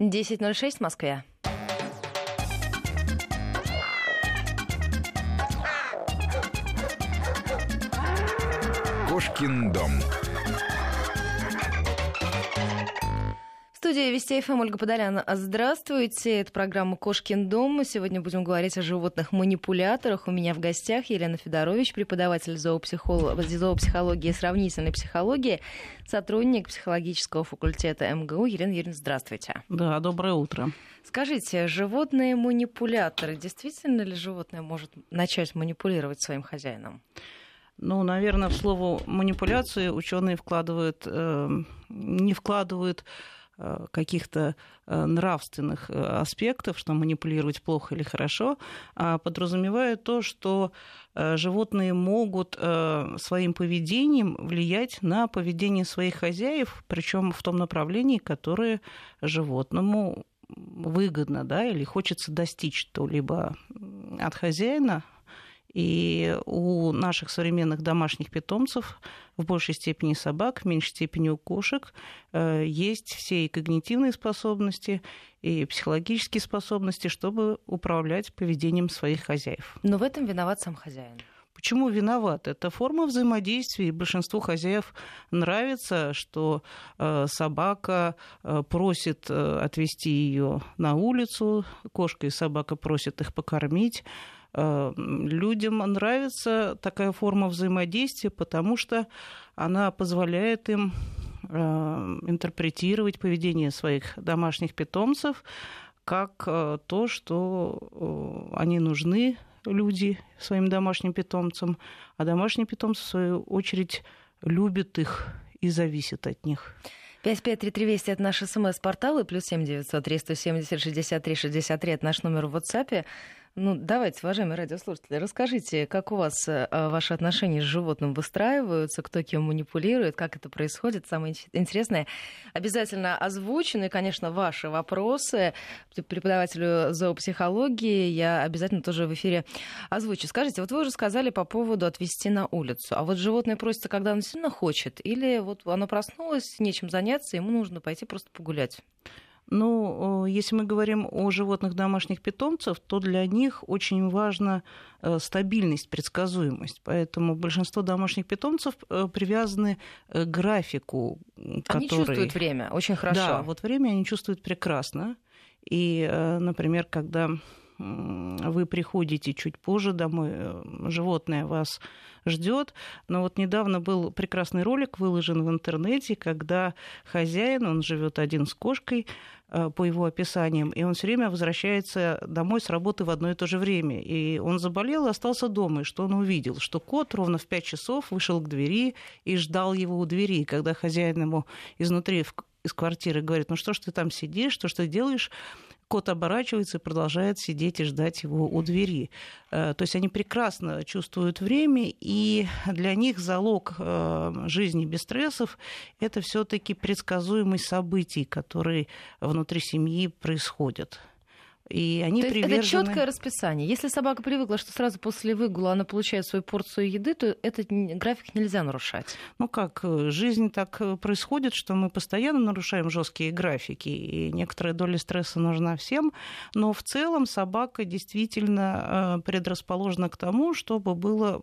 10.06 в Москве. Кошкин дом. Студии Вести ФМ Ольга Подолян. Здравствуйте. Это программа «Кошкин дом». Мы сегодня будем говорить о животных-манипуляторах. У меня в гостях Елена Федорович, преподаватель зоопсихолог... зоопсихологии и сравнительной психологии, сотрудник психологического факультета МГУ. Елена Юрьевна, здравствуйте. Да, доброе утро. Скажите, животные-манипуляторы, действительно ли животное может начать манипулировать своим хозяином? Ну, наверное, в слово манипуляции ученые вкладывают, э, не вкладывают каких-то э, нравственных э, аспектов, что манипулировать плохо или хорошо, а подразумевает то, что животные могут своим поведением влиять на поведение своих хозяев, причем в том направлении, которое животному выгодно, да, или хочется достичь то-либо от хозяина, и у наших современных домашних питомцев, в большей степени собак, в меньшей степени у кошек, э, есть все и когнитивные способности, и психологические способности, чтобы управлять поведением своих хозяев. Но в этом виноват сам хозяин. Почему виноват? Это форма взаимодействия, и большинству хозяев нравится, что э, собака э, просит отвести ее на улицу, кошка и собака просят их покормить, людям нравится такая форма взаимодействия, потому что она позволяет им э, интерпретировать поведение своих домашних питомцев как э, то, что они нужны люди своим домашним питомцам, а домашние питомцы, в свою очередь, любят их и зависят от них. 553320 это наш смс-портал, и плюс 7900 370 63 63 это наш номер в WhatsApp. Ну, давайте, уважаемые радиослушатели, расскажите, как у вас э, ваши отношения с животным выстраиваются, кто кем манипулирует, как это происходит. Самое интересное обязательно озвучены, конечно, ваши вопросы преподавателю зоопсихологии я обязательно тоже в эфире озвучу. Скажите, вот вы уже сказали по поводу отвести на улицу, а вот животное просится, когда оно сильно хочет, или вот оно проснулось, нечем заняться, ему нужно пойти просто погулять? Ну, если мы говорим о животных домашних питомцев, то для них очень важна э, стабильность, предсказуемость. Поэтому большинство домашних питомцев э, привязаны к графику, они который... чувствуют время очень хорошо. Да, вот время они чувствуют прекрасно. И, э, например, когда вы приходите чуть позже домой, животное вас ждет. Но вот недавно был прекрасный ролик выложен в интернете, когда хозяин, он живет один с кошкой, э, по его описаниям, и он все время возвращается домой с работы в одно и то же время. И он заболел и остался дома. И что он увидел? Что кот ровно в 5 часов вышел к двери и ждал его у двери. И когда хозяин ему изнутри из квартиры говорит, ну что ж ты там сидишь, что ж ты делаешь, кот оборачивается и продолжает сидеть и ждать его у двери. Э, то есть они прекрасно чувствуют время, и для них залог э, жизни без стрессов – это все таки предсказуемость событий, которые внутри семьи происходят. И они то привержены... Это четкое расписание. Если собака привыкла, что сразу после выгула она получает свою порцию еды, то этот график нельзя нарушать. Ну как, э, жизнь так э, происходит, что мы постоянно нарушаем жесткие графики, и некоторая доля стресса нужна всем, но в целом собака действительно э, предрасположена к тому, чтобы было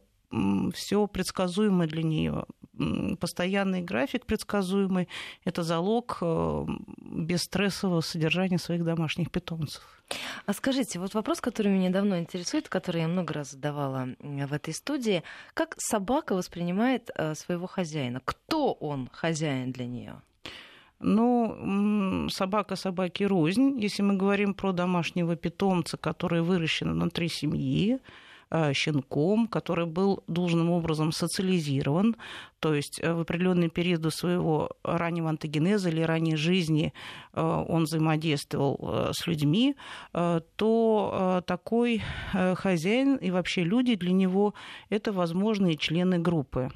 все предсказуемо для нее. Постоянный график предсказуемый – это залог э, бесстрессового содержания своих домашних питомцев. А скажите, вот вопрос, который меня давно интересует, который я много раз задавала в этой студии. Как собака воспринимает э, своего хозяина? Кто он хозяин для нее? Ну, собака собаки рознь. Если мы говорим про домашнего питомца, который выращен внутри семьи, щенком, который был должным образом социализирован, то есть э, в определенные периоды своего раннего антогенеза или ранней жизни э, он взаимодействовал с людьми, то такой хозяин и вообще люди для него это возможные члены группы.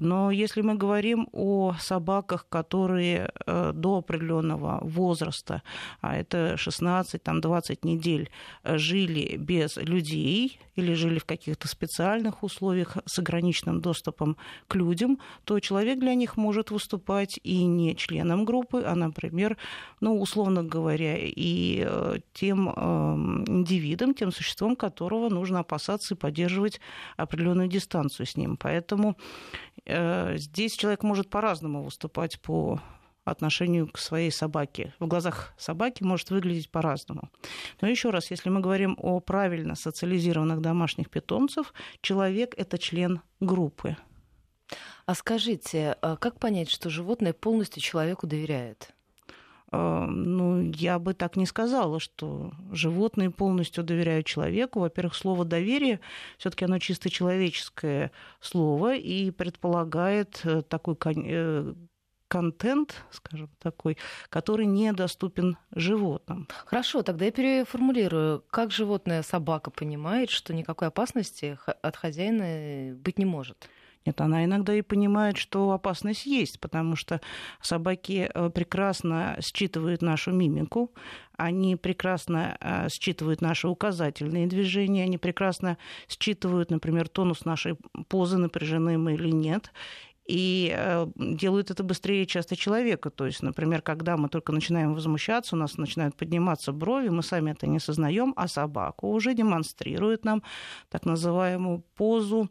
Но если мы говорим о собаках, которые э, до определенного возраста, а это 16-20 недель, жили без людей или жили в каких-то специальных условиях с ограниченным доступом к людям, то человек для них может выступать и не членом группы, а, например, ну, условно говоря, и э, тем эм, индивидом, тем существом, которого нужно опасаться и поддерживать определенную дистанцию с ним. Поэтому э, здесь человек может по-разному выступать по отношению к своей собаке. В глазах собаки может выглядеть по-разному. Но еще раз, если мы говорим о правильно социализированных домашних питомцев, человек это член группы. А скажите, а как понять, что животное полностью человеку доверяет? А, ну, я бы так не сказала, что животные полностью доверяют человеку. Во-первых, слово доверие все-таки оно чисто человеческое слово и предполагает э, такой э, контент, скажем, такой, который недоступен животным. Хорошо, тогда я переформулирую. Как животное собака понимает, что никакой опасности от хозяина быть не может? Нет, она иногда и понимает, что опасность есть, потому что собаки э, прекрасно считывают нашу мимику, они прекрасно э, считывают наши указательные движения, они прекрасно считывают, например, тонус нашей позы, напряжены мы или нет и э, делают это быстрее часто человека. То есть, например, когда мы только начинаем возмущаться, у нас начинают подниматься брови, мы сами это не сознаем, а собака уже демонстрирует нам так называемую позу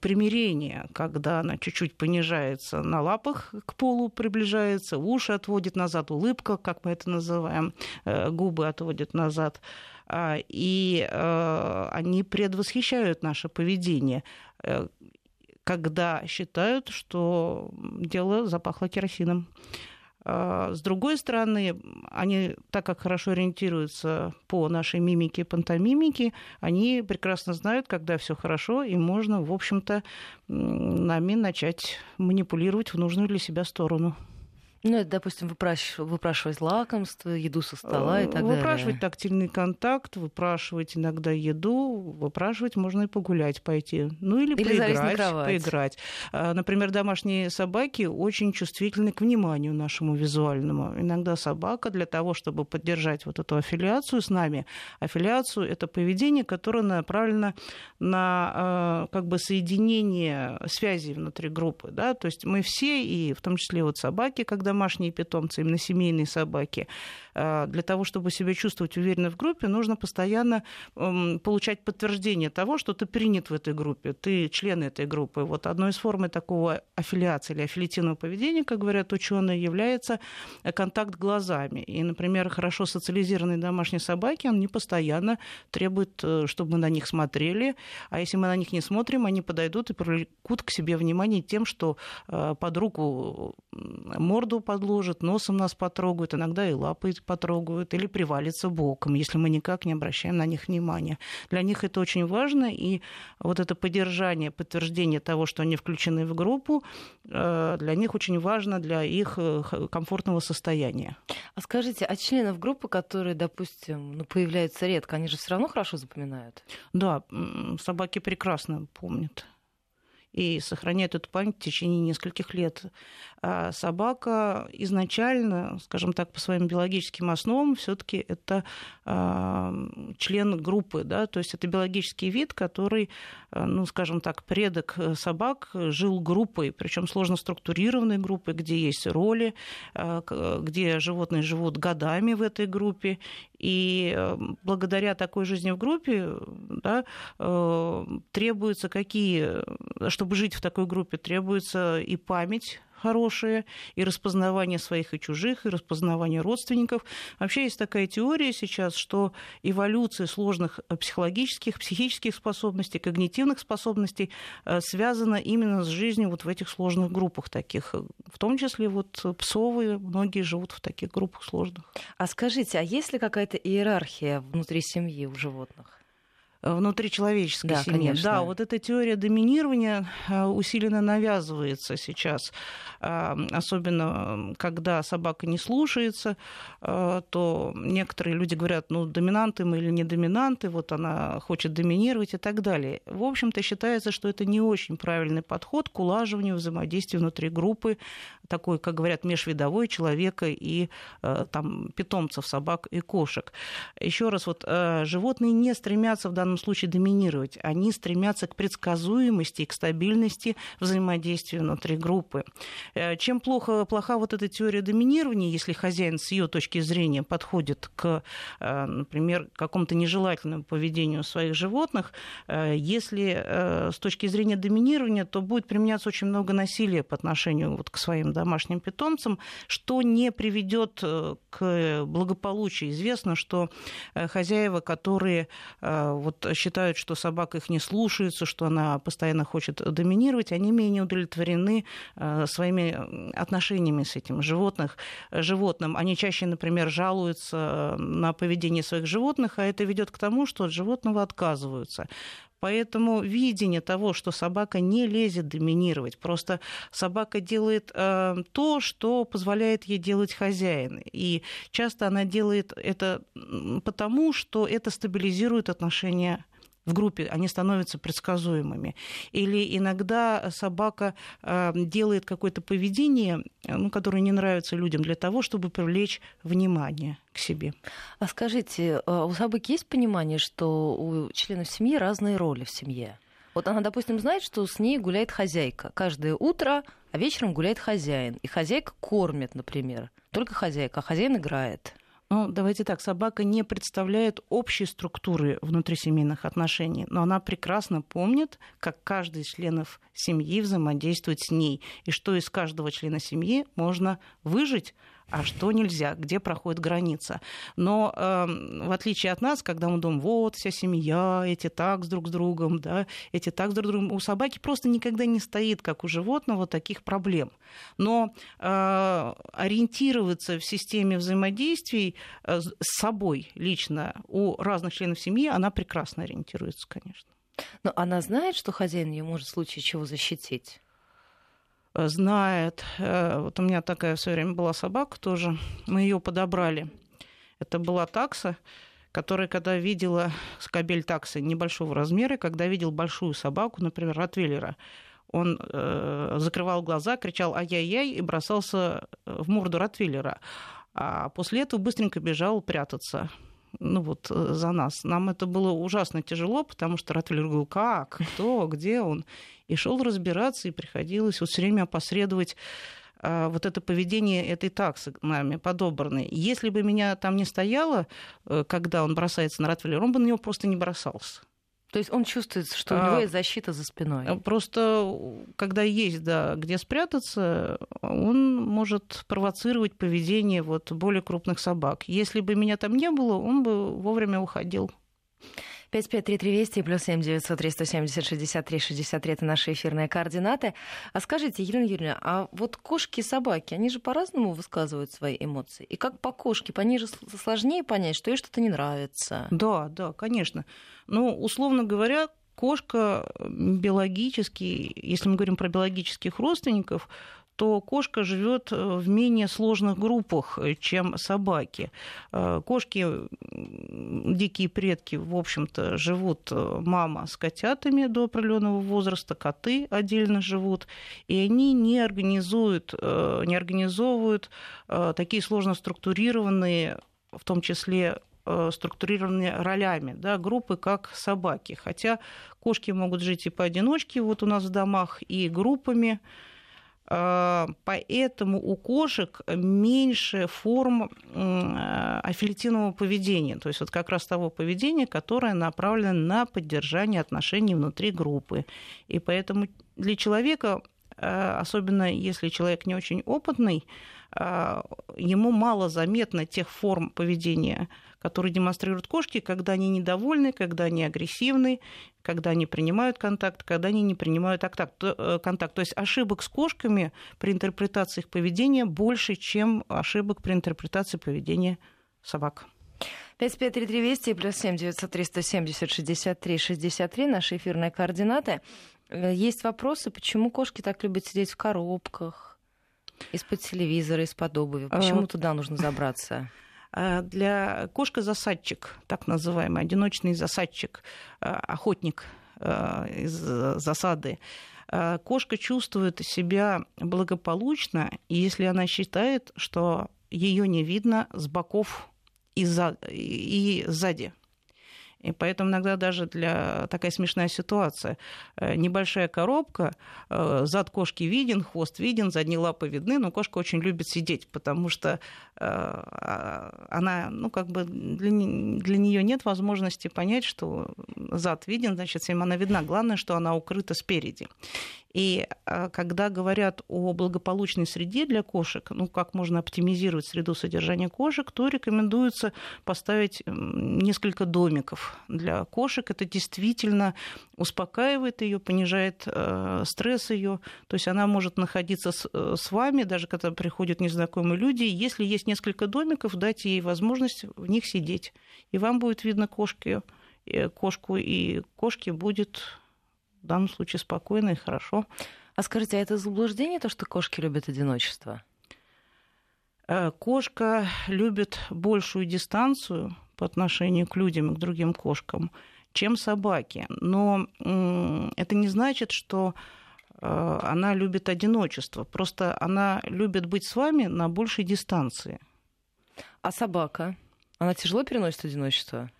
примирения, когда она чуть-чуть понижается на лапах к полу, приближается, уши отводит назад, улыбка, как мы это называем, э, губы отводит назад а, и э, они предвосхищают наше поведение когда считают, что дело запахло керосином. А, с другой стороны, они, так как хорошо ориентируются по нашей мимике и пантомимике, они прекрасно знают, когда все хорошо, и можно, в общем-то, нами начать манипулировать в нужную для себя сторону. Ну, это, допустим, выпраш... выпрашивать лакомство, еду со стола и так далее. Выпрашивать тактильный контакт, выпрашивать иногда еду, выпрашивать можно и погулять пойти. Ну, или, или поиграть. поиграть. А, например, домашние собаки очень чувствительны к вниманию нашему визуальному. Иногда собака для того, чтобы поддержать вот эту аффилиацию с нами, аффилиацию — это поведение, которое направлено на а, как бы соединение связей внутри группы. Да? То есть мы все, и в том числе вот собаки, когда домашние питомцы, именно семейные собаки, а, для того, чтобы себя чувствовать уверенно в группе, нужно постоянно получать подтверждение того, что ты принят в этой группе, ты член этой группы. Вот одной из форм такого аффилиации или аффилитивного поведения, как говорят ученые, является контакт глазами. И, например, хорошо социализированные домашние собаки, они постоянно требуют, э, чтобы мы на них смотрели, а если мы на них не смотрим, они подойдут и привлекут к себе внимание тем, что э, под руку морду подложат, носом нас потрогают, иногда и лапы потрогают, или привалится боком, если мы никак не обращаем на них внимания. Для них это очень важно, и вот это поддержание, подтверждение того, что они включены в группу, э, для них очень важно для их э, комфортного состояния. А скажите, а членов группы, которые, допустим, ну, появляются редко, они же все равно хорошо запоминают? Да, собаки прекрасно помнят и сохраняют эту память в течение нескольких лет. А собака изначально, скажем так, по своим биологическим основам все-таки это а, член группы, да, то есть это биологический вид, который, а, ну, скажем так, предок собак жил группой, причем сложно структурированной группой, где есть роли, где животные живут годами в этой группе, и благодаря такой жизни в группе да, требуются какие, чтобы жить в такой группе, требуется и память хорошие, и распознавание своих и чужих, и распознавание родственников. Вообще есть такая теория сейчас, что эволюция сложных э, психологических, психических способностей, когнитивных способностей э, связана именно с жизнью вот в этих сложных группах таких. В том числе вот псовые, многие живут в таких группах сложных. А скажите, а есть ли какая-то иерархия внутри семьи у животных? Внутричеловеческой да, семье. Конечно. Да, вот эта теория доминирования усиленно навязывается сейчас, особенно когда собака не слушается, то некоторые люди говорят, ну, доминанты мы или не доминанты, вот она хочет доминировать и так далее. В общем-то, считается, что это не очень правильный подход к улаживанию взаимодействия внутри группы, такой, как говорят, межвидовой человека и там питомцев, собак и кошек. Еще раз, вот животные не стремятся в данном случае доминировать, они стремятся к предсказуемости и к стабильности взаимодействия внутри группы. Э, чем плохо, плоха вот эта теория доминирования, если хозяин с ее точки зрения подходит к, э, например, какому-то нежелательному поведению своих животных, э, если с точки зрения доминирования, то будет применяться очень много насилия по отношению вот к своим домашним питомцам, что не приведет к благополучию. Известно, что хозяева, которые вот считают, что собака их не слушается, что она постоянно хочет доминировать, они менее удовлетворены своими отношениями с этим животных, животным. Они чаще, например, жалуются на поведение своих животных, а это ведет к тому, что от животного отказываются. Поэтому видение того, что собака не лезет доминировать, просто собака делает э, то, что позволяет ей делать хозяин. И часто она делает это потому, что это стабилизирует отношения в группе, они становятся предсказуемыми. Или иногда собака э, делает какое-то поведение, ну, которое не нравится людям, для того, чтобы привлечь внимание к себе. А скажите, а у собаки есть понимание, что у членов семьи разные роли в семье? Вот она, допустим, знает, что с ней гуляет хозяйка каждое утро, а вечером гуляет хозяин. И хозяйка кормит, например. Только хозяйка, а хозяин играет. Ну, давайте так, собака не представляет общей структуры внутрисемейных отношений, но она прекрасно помнит, как каждый из членов семьи взаимодействует с ней, и что из каждого члена семьи можно выжить, а что нельзя, где проходит граница. Но э, в отличие от нас, когда мы думаем, вот вся семья, эти так с друг с другом, да, эти так с друг с другом, у собаки просто никогда не стоит, как у животного, таких проблем. Но э, ориентироваться в системе взаимодействий э, с собой лично у разных членов семьи, она прекрасно ориентируется, конечно. Но она знает, что хозяин ее может в случае чего защитить? Э, знает. Э, вот у меня такая в свое время была собака тоже. Мы ее подобрали. Это была такса, которая, когда видела скобель таксы небольшого размера, когда видел большую собаку, например, ротвейлера, он э, закрывал глаза, кричал «ай-яй-яй» и бросался в морду ротвейлера. А после этого быстренько бежал прятаться ну вот за нас. Нам это было ужасно тяжело, потому что Ротвейлер говорил, как, кто, где он и шел разбираться, и приходилось вот все время опосредовать а, вот это поведение этой таксы нами подобранной. Если бы меня там не стояло, э, когда он бросается на Ротвейлер, он бы на него просто не бросался. То есть он чувствует, что у него а, есть защита за спиной. Э, просто когда есть, да, где спрятаться, он может провоцировать поведение вот более крупных собак. Если бы меня там не было, он бы вовремя уходил. 553320 плюс 7 900 370 63 63 это наши эфирные координаты. А скажите, Елена Юрьевна, а вот кошки и собаки, они же по-разному высказывают свои эмоции. И как по кошке, по ней же сложнее понять, что ей что-то не нравится. Да, да, конечно. Ну, условно говоря, кошка биологически, если мы говорим про биологических родственников, то кошка живет э, в менее сложных группах, э, чем собаки. Э, кошки, дикие предки, в общем-то, живут мама с котятами до определенного возраста, коты отдельно живут, и они не организуют, не организовывают такие сложно структурированные, в том числе структурированные ролями, да, группы как собаки. Хотя кошки могут жить и поодиночке, вот у нас в домах, и группами. А, поэтому у кошек меньше форм аффилитивного поведения, то есть вот как раз того поведения, которое направлено на поддержание отношений внутри группы. И поэтому для человека, а, особенно если человек не очень опытный, ему мало заметно тех форм поведения, которые демонстрируют кошки, когда они недовольны, когда они агрессивны, когда они принимают контакт, когда они не принимают э, контакт. То есть ошибок с кошками при интерпретации их поведения больше, чем ошибок при интерпретации поведения собак. 553320 плюс 7 903 170 63 63 наши эфирные координаты. Э, есть вопросы, почему кошки так любят сидеть в коробках, из-под телевизора, из-под обуви? Почему а... туда нужно забраться? А, для кошка-засадчик, так называемый, одиночный засадчик, а, охотник из засады, кошка чувствует себя благополучно, если она считает, что ее не видно с боков и, за, и сзади. И поэтому иногда даже для такая смешная ситуация. Э, небольшая коробка, э, зад кошки виден, хвост виден, задние лапы видны, но кошка очень любит сидеть, потому что э, а, она, ну, как бы для, для нее нет возможности понять, что зад виден, значит, всем она видна. Главное, что она укрыта спереди. И а, когда говорят о благополучной среде для кошек, ну, как можно оптимизировать среду содержания кошек, то рекомендуется поставить несколько домиков для кошек. Это действительно успокаивает ее, понижает э, стресс ее. То есть она может находиться э, с вами, даже когда приходят незнакомые люди. Если есть несколько домиков, дайте ей возможность в них сидеть. И вам будет видно кошки, кошку, и кошке будет в данном случае спокойно и хорошо. А скажите, а это заблуждение, то, что кошки любят одиночество? Э, кошка любит большую дистанцию по отношению к людям и к другим кошкам, чем собаки. Но это не значит, что э, она любит одиночество. Просто она любит быть с вами на большей дистанции. А собака? Она тяжело переносит одиночество?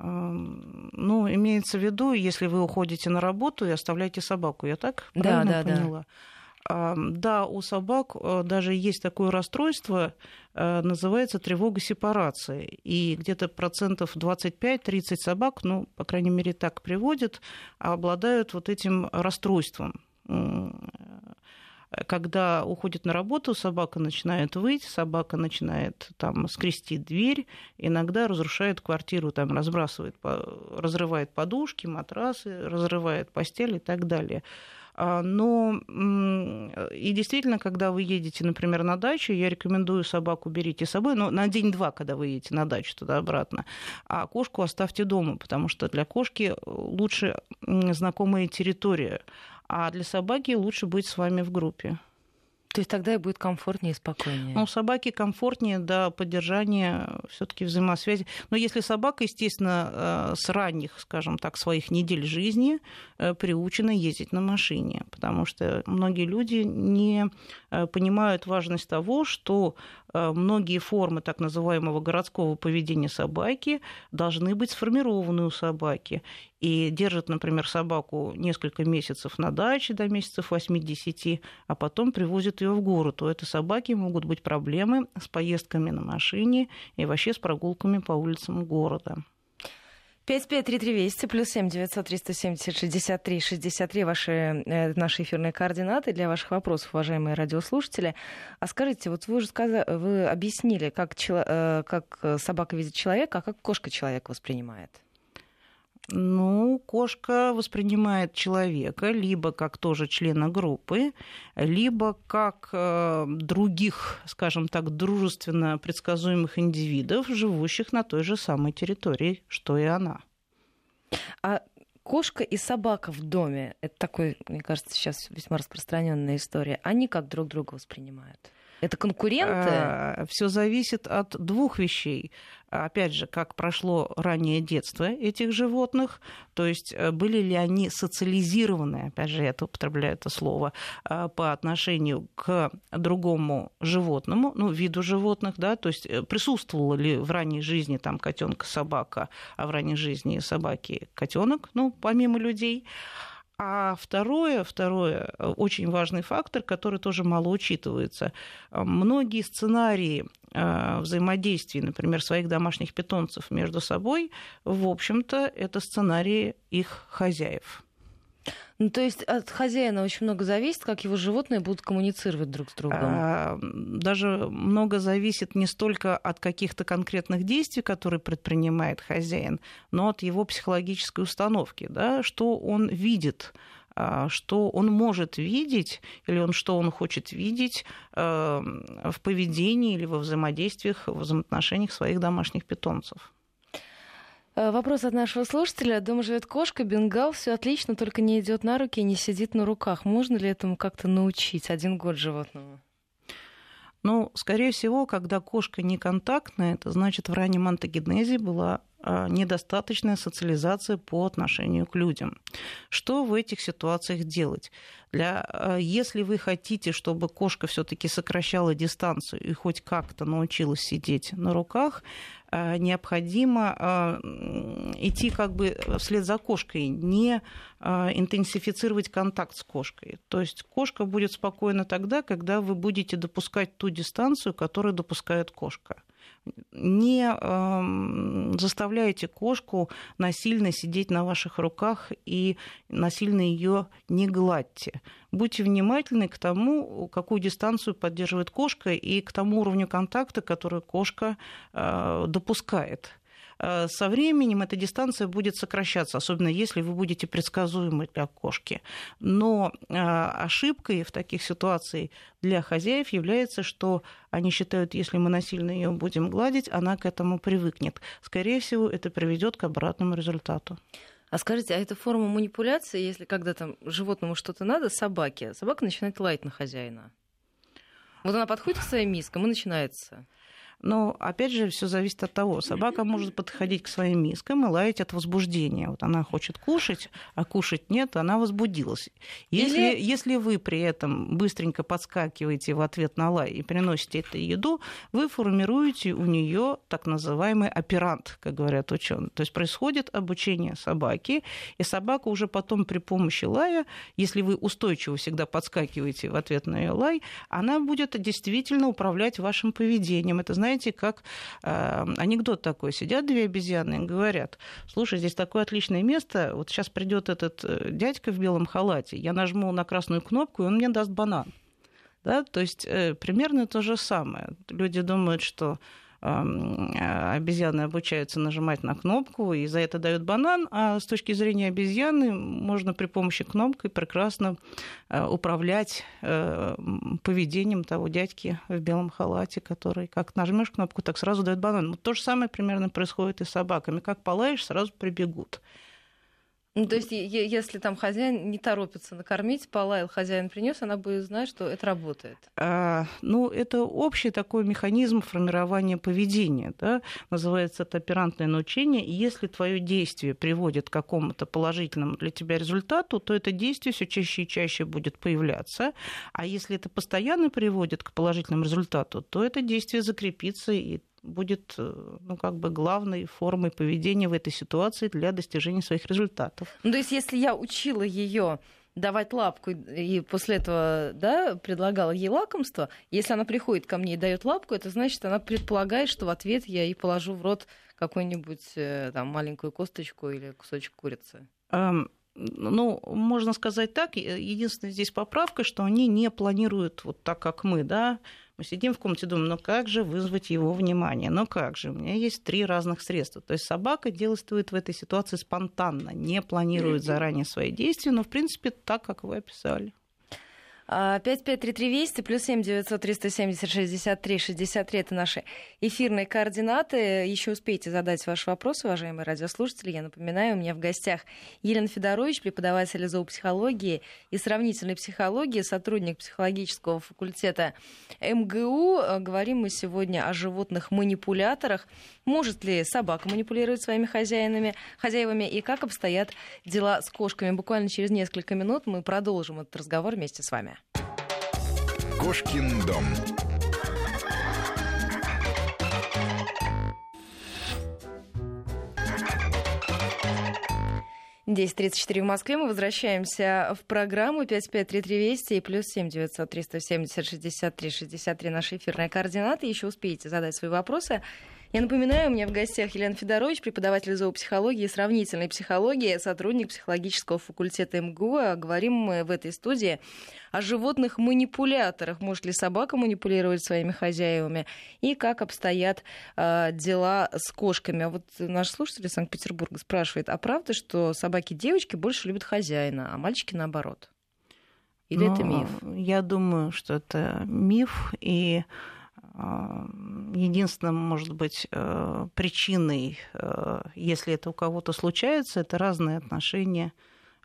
Ну, имеется в виду, если вы уходите на работу и оставляете собаку, я так правильно да, да, поняла? Да. да, у собак э, даже есть такое расстройство, э, называется тревога сепарации. И где-то процентов 25-30 собак, ну, по крайней мере, так приводят, обладают вот этим расстройством когда уходит на работу, собака начинает выть, собака начинает там скрести дверь, иногда разрушает квартиру, там разбрасывает, разрывает подушки, матрасы, разрывает постель и так далее. А, но и действительно, когда вы едете, например, на дачу, я рекомендую собаку берите с собой, но на день-два, когда вы едете на дачу туда-обратно, а кошку оставьте дома, потому что для кошки лучше знакомая территория а для собаки лучше быть с вами в группе. То есть тогда и будет комфортнее и спокойнее. Ну, собаке комфортнее до поддержания все-таки взаимосвязи. Но если собака, естественно, э, с ранних, скажем так, своих недель жизни э, приучена ездить на машине, потому что многие люди не э, понимают важность того, что многие формы так называемого городского поведения собаки должны быть сформированы у собаки и держат, например, собаку несколько месяцев на даче, до месяцев 8-10, а потом привозят ее в город, то это собаки могут быть проблемы с поездками на машине и вообще с прогулками по улицам города. 553320 плюс 7 900 370 63 63 ваши, э, наши эфирные координаты для ваших вопросов, уважаемые радиослушатели. А скажите, вот вы уже сказали, вы объяснили, как, чело, э, как собака видит человека, а как кошка человека воспринимает? Ну, кошка воспринимает человека либо как тоже члена группы, либо как э, других, скажем так, дружественно предсказуемых индивидов, живущих на той же самой территории, что и она. А кошка и собака в доме это такой, мне кажется, сейчас весьма распространенная история. Они как друг друга воспринимают? Это конкуренты? А, Все зависит от двух вещей. Опять же, как прошло раннее детство этих животных, то есть э, были ли они социализированы, опять же, я употребляю это слово, а, по отношению к другому животному, ну, виду животных, да, то есть э, присутствовала ли в ранней жизни там котенка собака, а в ранней жизни собаки котенок, ну, помимо людей. А второе, второе, э, очень важный фактор, который тоже мало учитывается. Э, многие сценарии э, взаимодействия, например, своих домашних питомцев между собой, в общем-то, это сценарии их хозяев. Ну, то есть от хозяина очень много зависит, как его животные будут коммуницировать друг с другом. А, даже много зависит не столько от каких-то конкретных действий, которые предпринимает хозяин, но от его психологической установки, да, что он видит а, что он может видеть или он, что он хочет видеть э, в поведении или во взаимодействиях, в взаимоотношениях своих домашних питомцев. Э, вопрос от нашего слушателя. Дома живет кошка, бенгал, все отлично, только не идет на руки и не сидит на руках. Можно ли этому как-то научить? Один год животному. Ну, скорее всего, когда кошка не контактная, это значит в раннем антогенезе была а, недостаточная социализация по отношению к людям. Что в этих ситуациях делать? Для, а, если вы хотите, чтобы кошка все-таки сокращала дистанцию и хоть как-то научилась сидеть на руках, необходимо идти как бы вслед за кошкой, не интенсифицировать контакт с кошкой. То есть кошка будет спокойна тогда, когда вы будете допускать ту дистанцию, которую допускает кошка не э, заставляйте кошку насильно сидеть на ваших руках и насильно ее не гладьте. Будьте внимательны к тому, какую дистанцию поддерживает кошка и к тому уровню контакта, который кошка э, допускает. Э, со временем эта дистанция будет сокращаться, особенно если вы будете предсказуемы для кошки. Но э, ошибкой в таких ситуациях для хозяев является, что они считают, если мы насильно ее будем гладить, она к этому привыкнет. Скорее всего, это приведет к обратному результату. А скажите, а это форма манипуляции, если когда там животному что-то надо, собаке, собака начинает лаять на хозяина? Вот она подходит к своим мискам и начинается. Но, опять же, все зависит от того. Собака может подходить к своим мискам и лаять от возбуждения. Вот она хочет кушать, а кушать нет, она возбудилась. Если, Или... если вы при этом быстренько подскакиваете в ответ на лай и приносите эту еду, вы формируете у нее так называемый оперант, как говорят ученые. То есть происходит обучение собаки, и собака уже потом при помощи лая, если вы устойчиво всегда подскакиваете в ответ на ее лай, она будет действительно управлять вашим поведением. Это значит, знаете, как э, анекдот такой. Сидят две обезьяны и говорят, слушай, здесь такое отличное место, вот сейчас придет этот э, дядька в белом халате, я нажму на красную кнопку, и он мне даст банан. Да? То есть э, примерно то же самое. Люди думают, что обезьяны обучаются нажимать на кнопку, и за это дают банан, а с точки зрения обезьяны можно при помощи кнопки прекрасно э, управлять э, поведением того дядьки в белом халате, который как нажмешь кнопку, так сразу дает банан. То же самое примерно происходит и с собаками. Как полаешь, сразу прибегут. Ну, то есть, если там хозяин не торопится накормить, полаял, хозяин принес, она будет знать, что это работает. А, ну, это общий такой механизм формирования поведения, да? называется это оперантное научение. И если твое действие приводит к какому-то положительному для тебя результату, то это действие все чаще и чаще будет появляться. А если это постоянно приводит к положительному результату, то это действие закрепится, и будет э, ну, как бы главной формой поведения в этой ситуации для достижения своих результатов. Ну, то есть, если я учила ее давать лапку и после этого да, предлагала ей лакомство, если она приходит ко мне и дает лапку, это значит, она предполагает, что в ответ я ей положу в рот какую-нибудь э, там, маленькую косточку или кусочек курицы. Um ну, можно сказать так, единственная здесь поправка, что они не планируют вот так, как мы, да, мы сидим в комнате, думаем, ну как же вызвать его внимание? Ну как же? У меня есть три разных средства. То есть собака действует в этой ситуации спонтанно, не планирует заранее свои действия, но в принципе так, как вы описали. 553320 плюс 7 900 370 63 63 это наши эфирные координаты. Еще успейте задать ваши вопросы, уважаемые радиослушатели. Я напоминаю, у меня в гостях Елена Федорович, преподаватель зоопсихологии и сравнительной психологии, сотрудник психологического факультета МГУ. Говорим мы сегодня о животных-манипуляторах. Может ли собака манипулировать своими хозяинами, хозяевами и как обстоят дела с кошками? Буквально через несколько минут мы продолжим этот разговор вместе с вами. Кошкин дом. Десять тридцать четыре в Москве. Мы возвращаемся в программу 553320 и плюс семь девятьсот триста семьдесят шестьдесят три шестьдесят три наши эфирные координаты. Еще успеете задать свои вопросы. Я напоминаю, у меня в гостях Елена Федорович, преподаватель зоопсихологии и сравнительной психологии, сотрудник психологического факультета МГУ. Говорим мы в этой студии о животных-манипуляторах. Может ли собака манипулировать своими хозяевами? И как обстоят э, дела с кошками? А вот наш слушатель из Санкт-Петербурга спрашивает, а правда, что собаки-девочки больше любят хозяина, а мальчики наоборот? Или Но это ну, миф? Я думаю, что это миф, и единственным, может быть, э, причиной, э, если это у кого-то случается, это разные отношения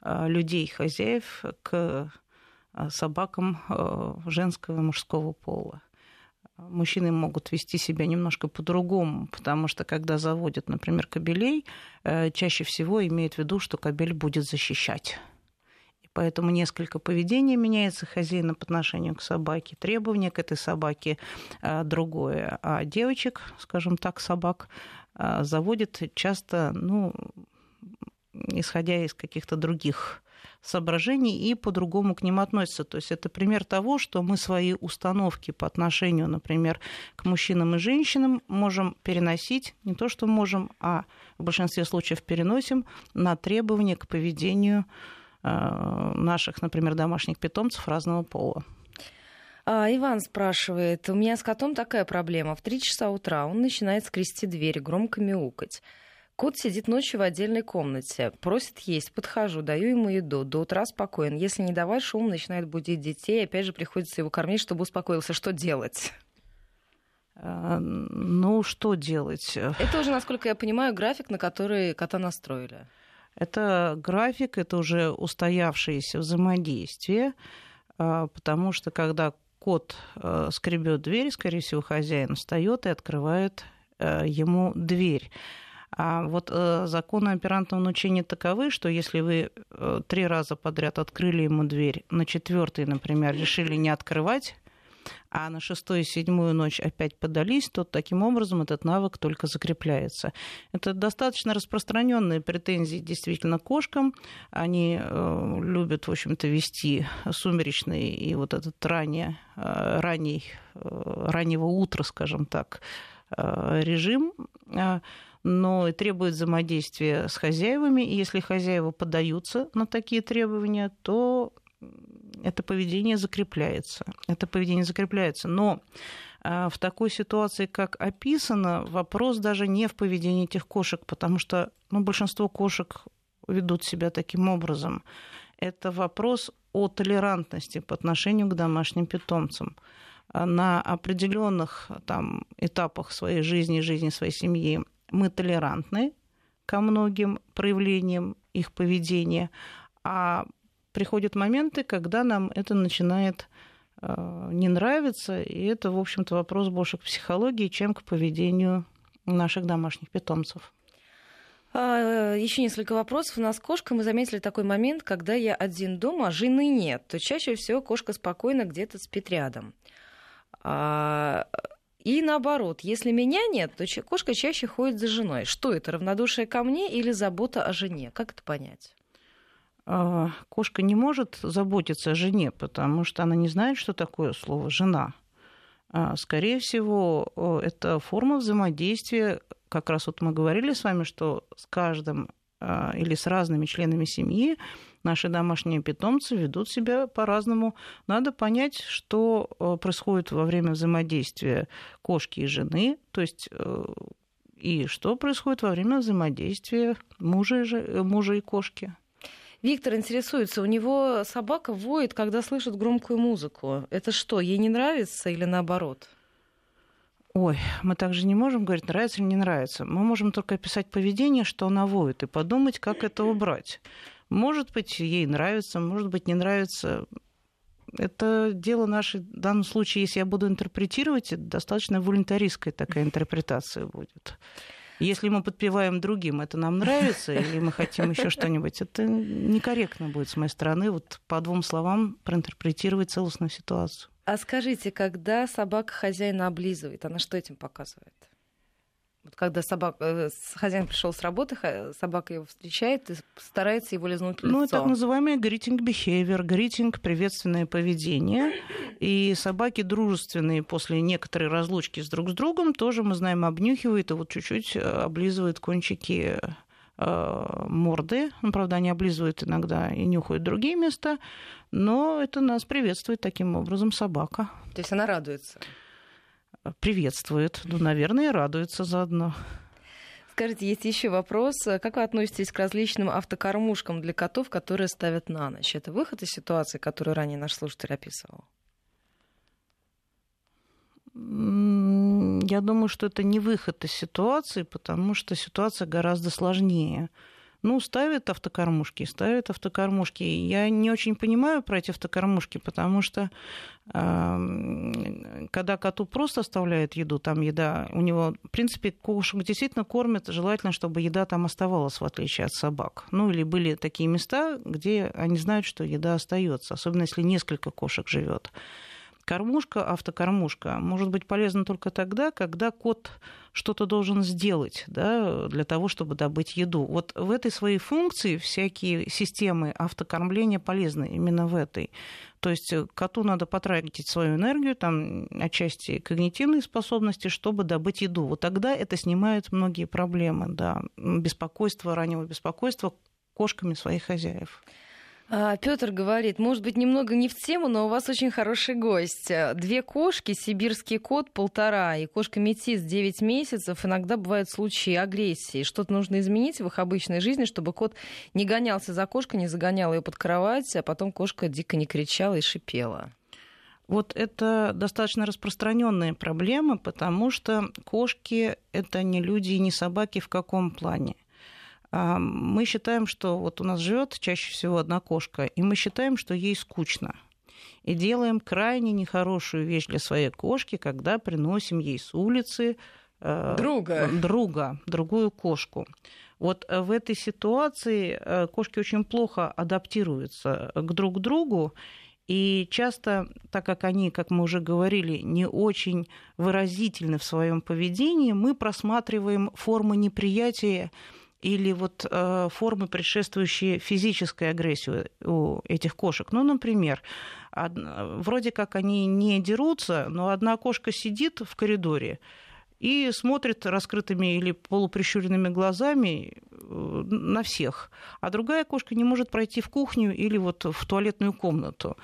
э, людей, хозяев к собакам женского и мужского пола. Мужчины могут вести себя немножко по-другому, потому что когда заводят, например, кобелей, чаще всего имеют в виду, что кобель будет защищать Поэтому несколько поведений меняется хозяина по отношению к собаке, требования к этой собаке а, другое. А девочек, скажем так, собак а, заводят часто, ну, исходя из каких-то других соображений и по-другому к ним относятся. То есть это пример того, что мы свои установки по отношению, например, к мужчинам и женщинам можем переносить, не то что можем, а в большинстве случаев переносим на требования к поведению наших, например, домашних питомцев разного пола. А, Иван спрашивает, у меня с котом такая проблема. В три часа утра он начинает скрести дверь, громко мяукать. Кот сидит ночью в отдельной комнате, просит есть, подхожу, даю ему еду, до утра спокоен. Если не давать шум, начинает будить детей, опять же приходится его кормить, чтобы успокоился. Что делать? Э, ну, что делать? Это уже, насколько я понимаю, график, на который кота настроили. Это график, это уже устоявшееся взаимодействие, а, потому что когда кот э, скребет дверь, скорее всего, хозяин встает и открывает э, ему дверь. А вот э, законы оперантного научения таковы, что если вы три раза подряд открыли ему дверь, на четвертый, например, решили не открывать, а на шестую и седьмую ночь опять подались, то таким образом этот навык только закрепляется. Это достаточно распространенные претензии действительно кошкам. Они э, любят, в общем-то, вести сумеречный и вот этот ранее, э, ранний, э, раннего утра, скажем так, э, режим э, но и требует взаимодействия с хозяевами. И если хозяева подаются на такие требования, то это поведение закрепляется. Это поведение закрепляется. Но а, в такой ситуации, как описано, вопрос даже не в поведении этих кошек, потому что ну, большинство кошек ведут себя таким образом. Это вопрос о толерантности по отношению к домашним питомцам. А на определенных там, этапах своей жизни, жизни своей семьи мы толерантны ко многим проявлениям их поведения, а приходят моменты, когда нам это начинает э, не нравиться, и это, в общем-то, вопрос больше к психологии, чем к поведению наших домашних питомцев. А, Еще несколько вопросов. У нас кошка. Мы заметили такой момент, когда я один дома, а жены нет, то чаще всего кошка спокойно где-то спит рядом. А, и наоборот, если меня нет, то кошка чаще ходит за женой. Что это, равнодушие ко мне или забота о жене? Как это понять? А, кошка не может заботиться о жене, потому что она не знает, что такое слово «жена». А, скорее всего, это форма взаимодействия. Как раз вот мы говорили с вами, что с каждым а, или с разными членами семьи наши домашние питомцы ведут себя по-разному. Надо понять, что происходит во время взаимодействия кошки и жены, то есть э, и что происходит во время взаимодействия мужа и, мужа и кошки. Виктор интересуется, у него собака воет, когда слышит громкую музыку. Это что, ей не нравится или наоборот? Ой, мы также не можем говорить, нравится или не нравится. Мы можем только описать поведение, что она воет, и подумать, как это убрать. Может быть, ей нравится, может быть, не нравится. Это дело наше, в данном случае, если я буду интерпретировать, это достаточно волонтаристская такая интерпретация будет. Если мы подпеваем другим, это нам нравится, или мы хотим еще что-нибудь, это некорректно будет с моей стороны вот по двум словам проинтерпретировать целостную ситуацию. А скажите, когда собака хозяина облизывает, она что этим показывает? Вот когда собака, хозяин пришел с работы, собака его встречает и старается его лизнуть лицо. Ну, это так называемый greeting behavior, greeting приветственное поведение. И собаки дружественные после некоторой разлучки с друг с другом тоже, мы знаем, обнюхивают и вот чуть-чуть облизывают кончики Э, морды. Ну, правда, они облизывают иногда и нюхают другие места, но это нас приветствует таким образом собака. То есть она радуется? Приветствует. Ну, наверное, и радуется заодно. Скажите, есть еще вопрос. Как вы относитесь к различным автокормушкам для котов, которые ставят на ночь? Это выход из ситуации, которую ранее наш слушатель описывал? Я думаю, что это не выход из ситуации, потому что ситуация гораздо сложнее. Ну, ставят автокормушки, ставят автокормушки. Я не очень понимаю про эти автокормушки, потому что когда коту просто оставляют еду, там еда, у него, в принципе, кошек действительно кормят, желательно, чтобы еда там оставалась, в отличие от собак. Ну, или были такие места, где они знают, что еда остается, особенно если несколько кошек живет. Кормушка, автокормушка может быть полезна только тогда, когда кот что-то должен сделать да, для того, чтобы добыть еду. Вот в этой своей функции всякие системы автокормления полезны именно в этой. То есть коту надо потратить свою энергию, там, отчасти когнитивные способности, чтобы добыть еду. Вот тогда это снимает многие проблемы, да, беспокойство, раннего беспокойства кошками своих хозяев. А, Петр говорит, может быть, немного не в тему, но у вас очень хороший гость. Две кошки, сибирский кот полтора и кошка метис 9 месяцев. Иногда бывают случаи агрессии. Что-то нужно изменить в их обычной жизни, чтобы кот не гонялся за кошкой, не загонял ее под кровать, а потом кошка дико не кричала и шипела. Вот это достаточно распространенная проблема, потому что кошки это не люди и не собаки в каком плане. А, мы считаем, что вот у нас живет чаще всего одна кошка, и мы считаем, что ей скучно. И делаем крайне нехорошую вещь для своей кошки, когда приносим ей с улицы э, друга, друга другую кошку. Вот в этой ситуации э, кошки очень плохо адаптируются к друг другу, и часто, так как они, как мы уже говорили, не очень выразительны в своем поведении, мы просматриваем формы неприятия или вот э, формы, предшествующие физической агрессии у этих кошек. Ну, например, од... вроде как они не дерутся, но одна кошка сидит в коридоре и смотрит раскрытыми или полуприщуренными глазами э, на всех, а другая кошка не может пройти в кухню или вот в туалетную комнату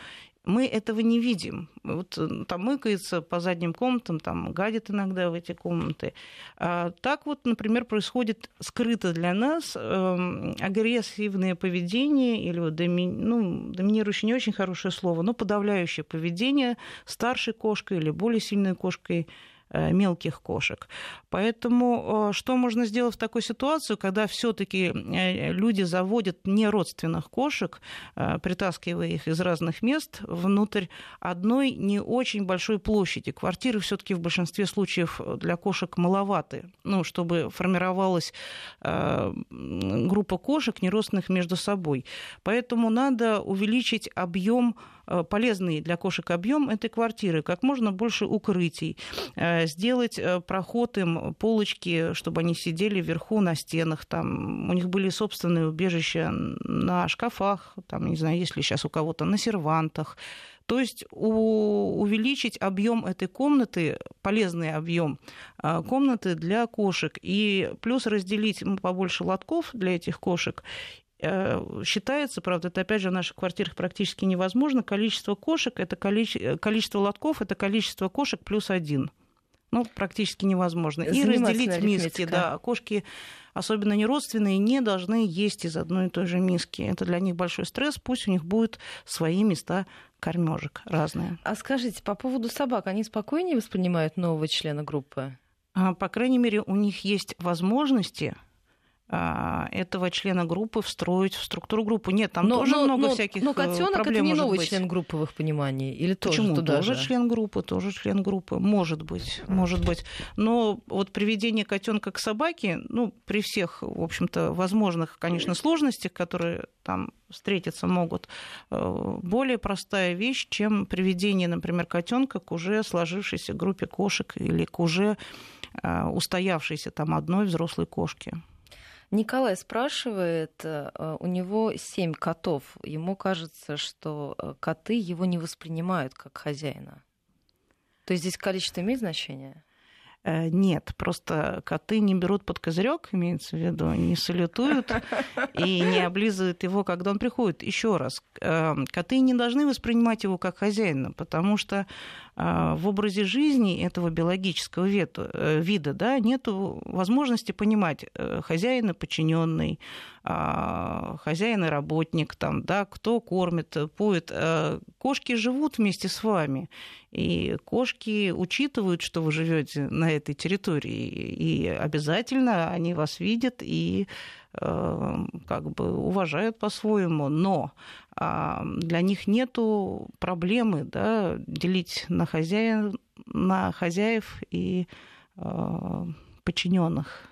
мы этого не видим. Вот э, там мыкается по задним комнатам, там гадит иногда в эти комнаты. А так вот, например, происходит скрыто для нас э, агрессивное поведение или вот доми, ну, доминирующее не очень хорошее слово, но подавляющее поведение старшей кошкой или более сильной кошкой мелких кошек. Поэтому э, что можно сделать в такой ситуации, когда все-таки э, люди заводят неродственных кошек, притаскивая их из разных мест внутрь одной не очень большой площади. Квартиры все-таки в большинстве случаев для кошек маловаты, ну, чтобы формировалась группа кошек неродственных между собой. Поэтому надо увеличить объем Э, полезный для кошек объем этой квартиры, как можно больше укрытий, э, сделать э, проход им, полочки, чтобы они сидели вверху на стенах, там у них были собственные убежища на шкафах, там, не знаю, есть ли сейчас у кого-то на сервантах, то есть у, увеличить объем этой комнаты, полезный объем комнаты для кошек, и плюс разделить побольше лотков для этих кошек, Э, считается, правда, это опять же в наших квартирах практически невозможно, количество кошек, это количество, количество лотков, это количество кошек плюс один. Ну, практически невозможно. И разделить миски, да. Кошки, особенно неродственные, не должны есть из одной и той же миски. Это для них большой стресс, пусть у них будут свои места кормежек разные. А скажите, по поводу собак, они спокойнее воспринимают нового члена группы? А, по крайней мере, у них есть возможности этого члена группы встроить в структуру группы. Нет, там но, тоже но, много но, всяких Но котенок проблем это не новый быть. член группы в их понимании? Или Почему? тоже туда тоже же? член группы, тоже член группы. Может быть, может быть. Но вот приведение котенка к собаке, ну, при всех, в общем-то, возможных, конечно, сложностях, которые там встретиться могут, э, более простая вещь, чем приведение, например, котенка к уже сложившейся группе кошек или к уже устоявшейся там одной взрослой кошки. Николай спрашивает, э, у него семь котов. Ему кажется, что э, коты его не воспринимают как хозяина. То есть здесь количество имеет значение? Э, нет, просто коты не берут под козырек, имеется в виду, не салютуют и не облизывают его, когда он приходит. Еще раз, коты не должны воспринимать его как хозяина, потому что в образе жизни этого биологического э, вида да, нет возможности понимать э, хозяина подчиненный, а, хозяин и работник, там, да, кто кормит, поет. Э, кошки живут вместе с вами, и кошки учитывают, что вы живете на этой территории, и обязательно они вас видят и как бы уважают по-своему, но для них нету проблемы да, делить на, хозяин, на хозяев и а, подчиненных.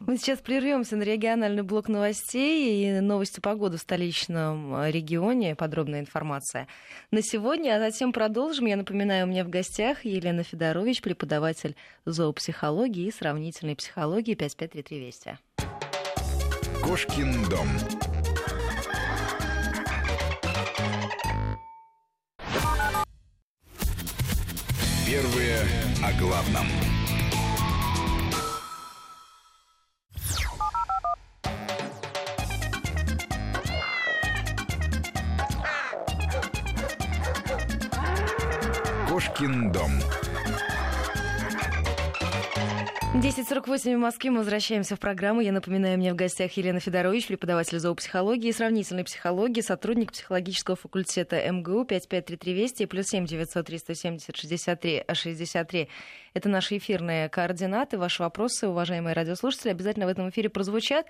Мы сейчас прервемся на региональный блок новостей и новости погоды в столичном регионе. Подробная информация на сегодня, а затем продолжим. Я напоминаю, у меня в гостях Елена Федорович, преподаватель зоопсихологии и сравнительной психологии 5533 Вести. Кошкин дом. Первые о главном. Кошкин дом. 10.48 в Москве. Мы возвращаемся в программу. Я напоминаю, мне в гостях Елена Федорович, преподаватель зоопсихологии и сравнительной психологии, сотрудник психологического факультета МГУ 5533 Вести, плюс 7 903 170 63 63. Это наши эфирные координаты. Ваши вопросы, уважаемые радиослушатели, обязательно в этом эфире прозвучат.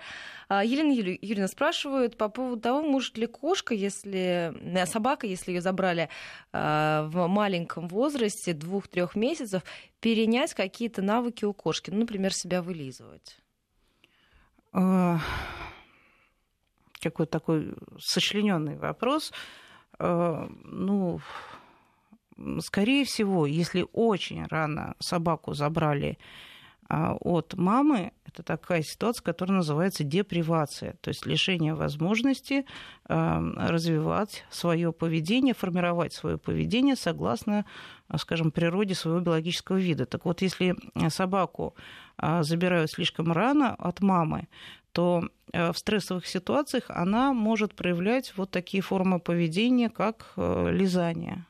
А, Елена Юрьевна спрашивает по поводу того, может ли кошка, если э, собака, если ее забрали а, в маленьком возрасте, двух-трех месяцев, перенять какие-то навыки у кошки, ну, например, себя вылизывать? А, какой такой сочлененный вопрос. Ну, скорее всего, если очень рано собаку забрали а, от мамы, это такая ситуация, которая называется депривация, то есть лишение возможности а, развивать свое поведение, формировать свое поведение согласно, скажем, природе своего биологического вида. Так вот, если собаку а, забирают слишком рано от мамы, то в стрессовых ситуациях она может проявлять вот такие формы поведения, как э, лизание.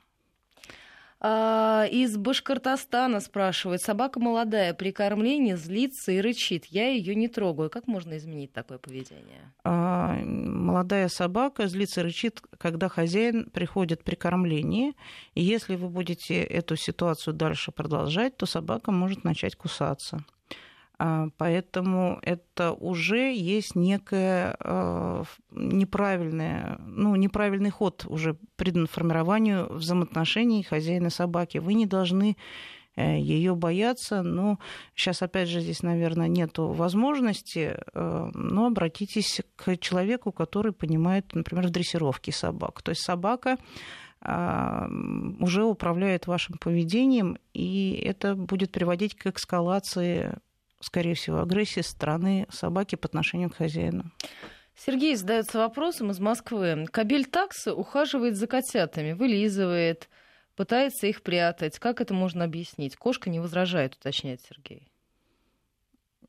А, из Башкортостана спрашивают. Собака молодая, при кормлении злится и рычит. Я ее не трогаю. Как можно изменить такое поведение? А, молодая собака злится и рычит, когда хозяин приходит при кормлении. И если вы будете эту ситуацию дальше продолжать, то собака может начать кусаться. А, поэтому это уже есть некое а, неправильное, ну, неправильный ход уже придан формированию взаимоотношений хозяина собаки. Вы не должны э, ее бояться, но сейчас, опять же, здесь, наверное, нет возможности, э, но обратитесь к человеку, который понимает, например, в дрессировке собак. То есть собака а, уже управляет вашим поведением, и это будет приводить к эскалации скорее всего, агрессии стороны собаки по отношению к хозяину. Сергей задается вопросом из Москвы. Кабель таксы ухаживает за котятами, вылизывает, пытается их прятать. Как это можно объяснить? Кошка не возражает, уточняет Сергей.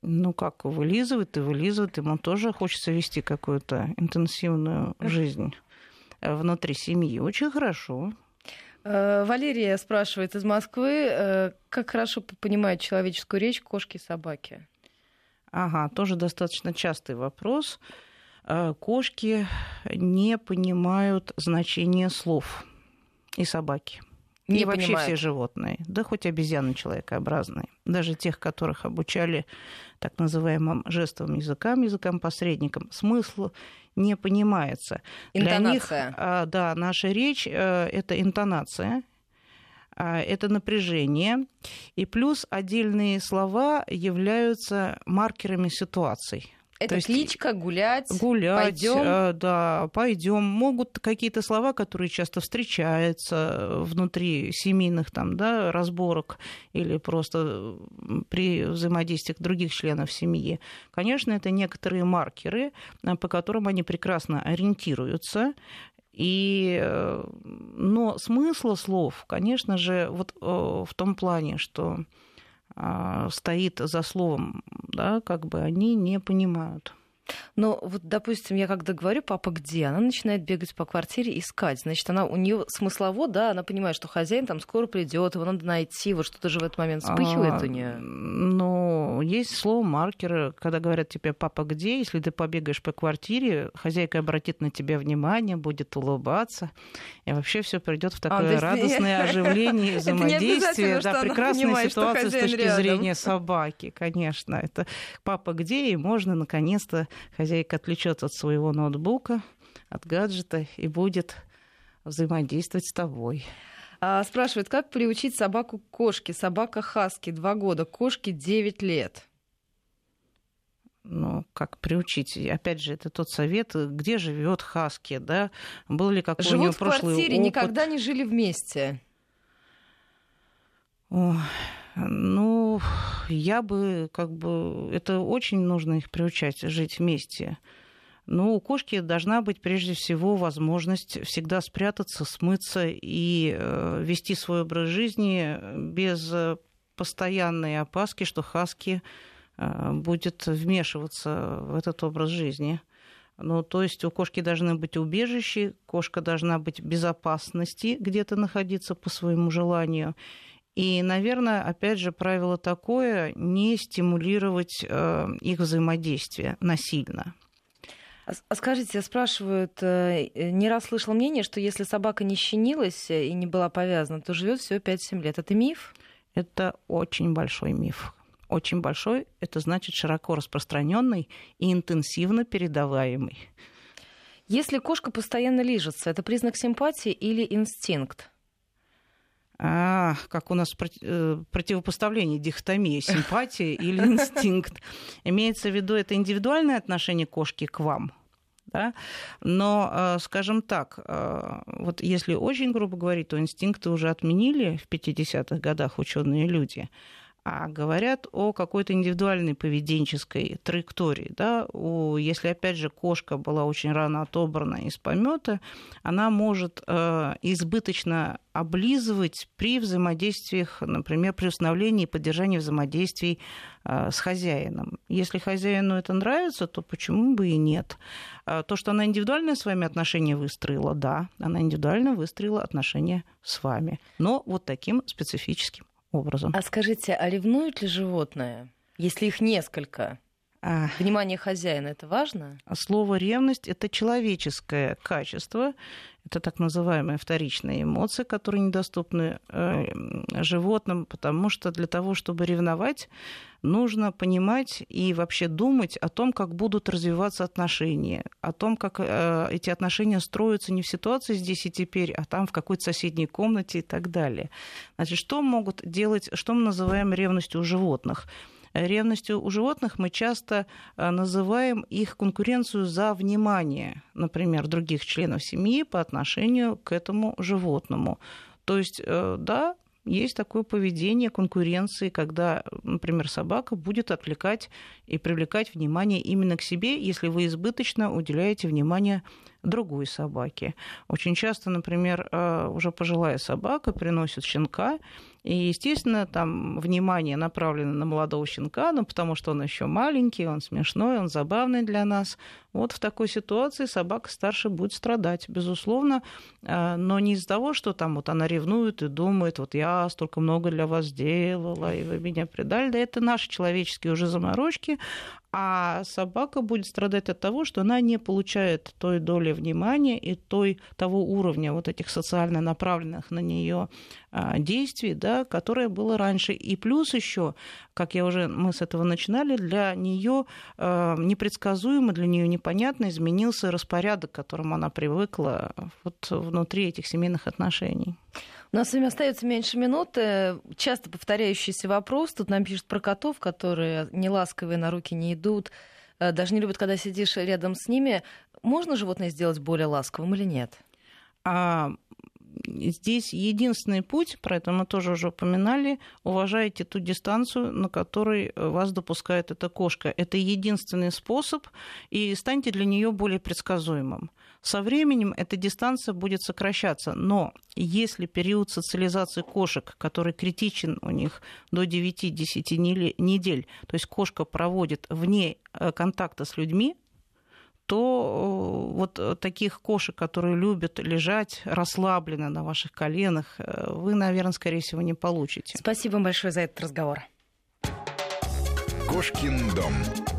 Ну как, вылизывает и вылизывает. Ему тоже хочется вести какую-то интенсивную жизнь внутри семьи. Очень хорошо. Э, Валерия спрашивает из Москвы, э, как хорошо понимают человеческую речь кошки и собаки? Ага, тоже достаточно частый вопрос. Э, кошки не понимают значение слов и собаки. Не и вообще понимают. все животные, да хоть обезьяны человекообразные, даже тех, которых обучали так называемым жестовым языкам, языкам посредникам, смысл не понимается. Интонация. Для них, а, да, наша речь э, это интонация, а, это напряжение, и плюс отдельные слова являются маркерами ситуаций. Это есть кличка, гулять, гулять, пойдем. э, да, пойдем. Могут какие-то слова, которые часто встречаются внутри семейных там, да, разборок или просто при взаимодействиях других членов семьи. Конечно, это некоторые маркеры, э, по которым они прекрасно ориентируются. И, э, но смысла слов, конечно же, вот в том плане, что стоит за словом, да, как бы они не понимают. Но вот, допустим, я когда говорю, папа где, она начинает бегать по квартире искать. Значит, она у нее смыслово, да, она понимает, что хозяин там скоро придет, его надо найти, вот что-то же в этот момент вспыхивает а, у нее. Ну, есть слово маркер, когда говорят тебе папа где, если ты побегаешь по квартире, хозяйка обратит на тебя внимание, будет улыбаться, и вообще все придет в такое а, радостное оживление, взаимодействие, да, прекрасная ситуация с точки зрения собаки, конечно. Это папа где, и можно наконец-то хозяйка отвлечется от своего ноутбука, от гаджета и будет взаимодействовать с тобой. А, спрашивают, как приучить собаку к кошке? Собака Хаски, два года, кошке 9 лет. Ну, как приучить? Опять же, это тот совет, где живет Хаски, да? Был ли какой Живут у него в квартире, опыт? никогда не жили вместе. Ой, ну, я бы, как бы, это очень нужно их приучать жить вместе. Но у кошки должна быть прежде всего возможность всегда спрятаться, смыться и э, вести свой образ жизни без постоянной опаски, что хаски э, будет вмешиваться в этот образ жизни. Ну, то есть у кошки должны быть убежища, кошка должна быть в безопасности где-то находиться по своему желанию. И, наверное, опять же, правило такое не стимулировать э, их взаимодействие насильно. А, а скажите, спрашивают, э, не раз слышал мнение, что если собака не щенилась и не была повязана, то живет всего 5-7 лет. Это миф? Это очень большой миф. Очень большой, это значит широко распространенный и интенсивно передаваемый. Если кошка постоянно лижется, это признак симпатии или инстинкт? А, как у нас э, противопоставление, дихотомия, симпатия или инстинкт. Имеется в виду это индивидуальное отношение кошки к вам, да? Но, э, скажем так, э, вот если очень грубо говорить, то инстинкты уже отменили в 50-х годах ученые люди а говорят о какой-то индивидуальной поведенческой траектории. Да? У, если, опять же, кошка была очень рано отобрана из помета, она может э, избыточно облизывать при взаимодействиях, например, при установлении и поддержании взаимодействий э, с хозяином. Если хозяину это нравится, то почему бы и нет? Э, то, что она индивидуальное с вами отношения выстроила, да, она индивидуально выстроила отношения с вами, но вот таким специфическим образом. А скажите, а ревнуют ли животное, если их несколько? А... Внимание хозяина это важно? Слово ревность это человеческое качество, это так называемые вторичные эмоции, которые недоступны э, животным, потому что для того, чтобы ревновать, нужно понимать и вообще думать о том, как будут развиваться отношения, о том, как э, эти отношения строятся не в ситуации здесь и теперь, а там в какой-то соседней комнате и так далее. Значит, что могут делать, что мы называем ревностью у животных? Ревностью у животных мы часто э, называем их конкуренцию за внимание, например, других членов семьи по отношению к этому животному. То есть, э, да, есть такое поведение конкуренции, когда, например, собака будет отвлекать и привлекать внимание именно к себе, если вы избыточно уделяете внимание другой собаке. Очень часто, например, э, уже пожилая собака приносит щенка, и, естественно, там внимание направлено на молодого щенка, ну, потому что он еще маленький, он смешной, он забавный для нас. Вот в такой ситуации собака старше будет страдать, безусловно, э, но не из-за того, что там вот она ревнует и думает, вот я столько много для вас сделала, и вы меня предали. Да это наши человеческие уже заморочки, а собака будет страдать от того, что она не получает той доли внимания и той, того уровня вот этих социально направленных на нее а, действий, да, которое было раньше. И плюс еще, как я уже, мы с этого начинали, для нее а, непредсказуемо, для нее непонятно изменился распорядок, к которому она привыкла вот внутри этих семейных отношений. У нас с вами остается меньше минуты. Часто повторяющийся вопрос. Тут нам пишут про котов, которые неласковые на руки не идут. даже не любят, когда сидишь рядом с ними. Можно животное сделать более ласковым или нет? А здесь единственный путь, про это мы тоже уже упоминали, уважайте ту дистанцию, на которой вас допускает эта кошка. Это единственный способ, и станьте для нее более предсказуемым. Со временем эта дистанция будет сокращаться, но если период социализации кошек, который критичен у них до 9-10 недель, то есть кошка проводит вне э, контакта с людьми, то э, вот э, таких кошек, которые любят лежать расслабленно на ваших коленах, э, вы, наверное, скорее всего, не получите. Спасибо большое за этот разговор. Кошкин дом.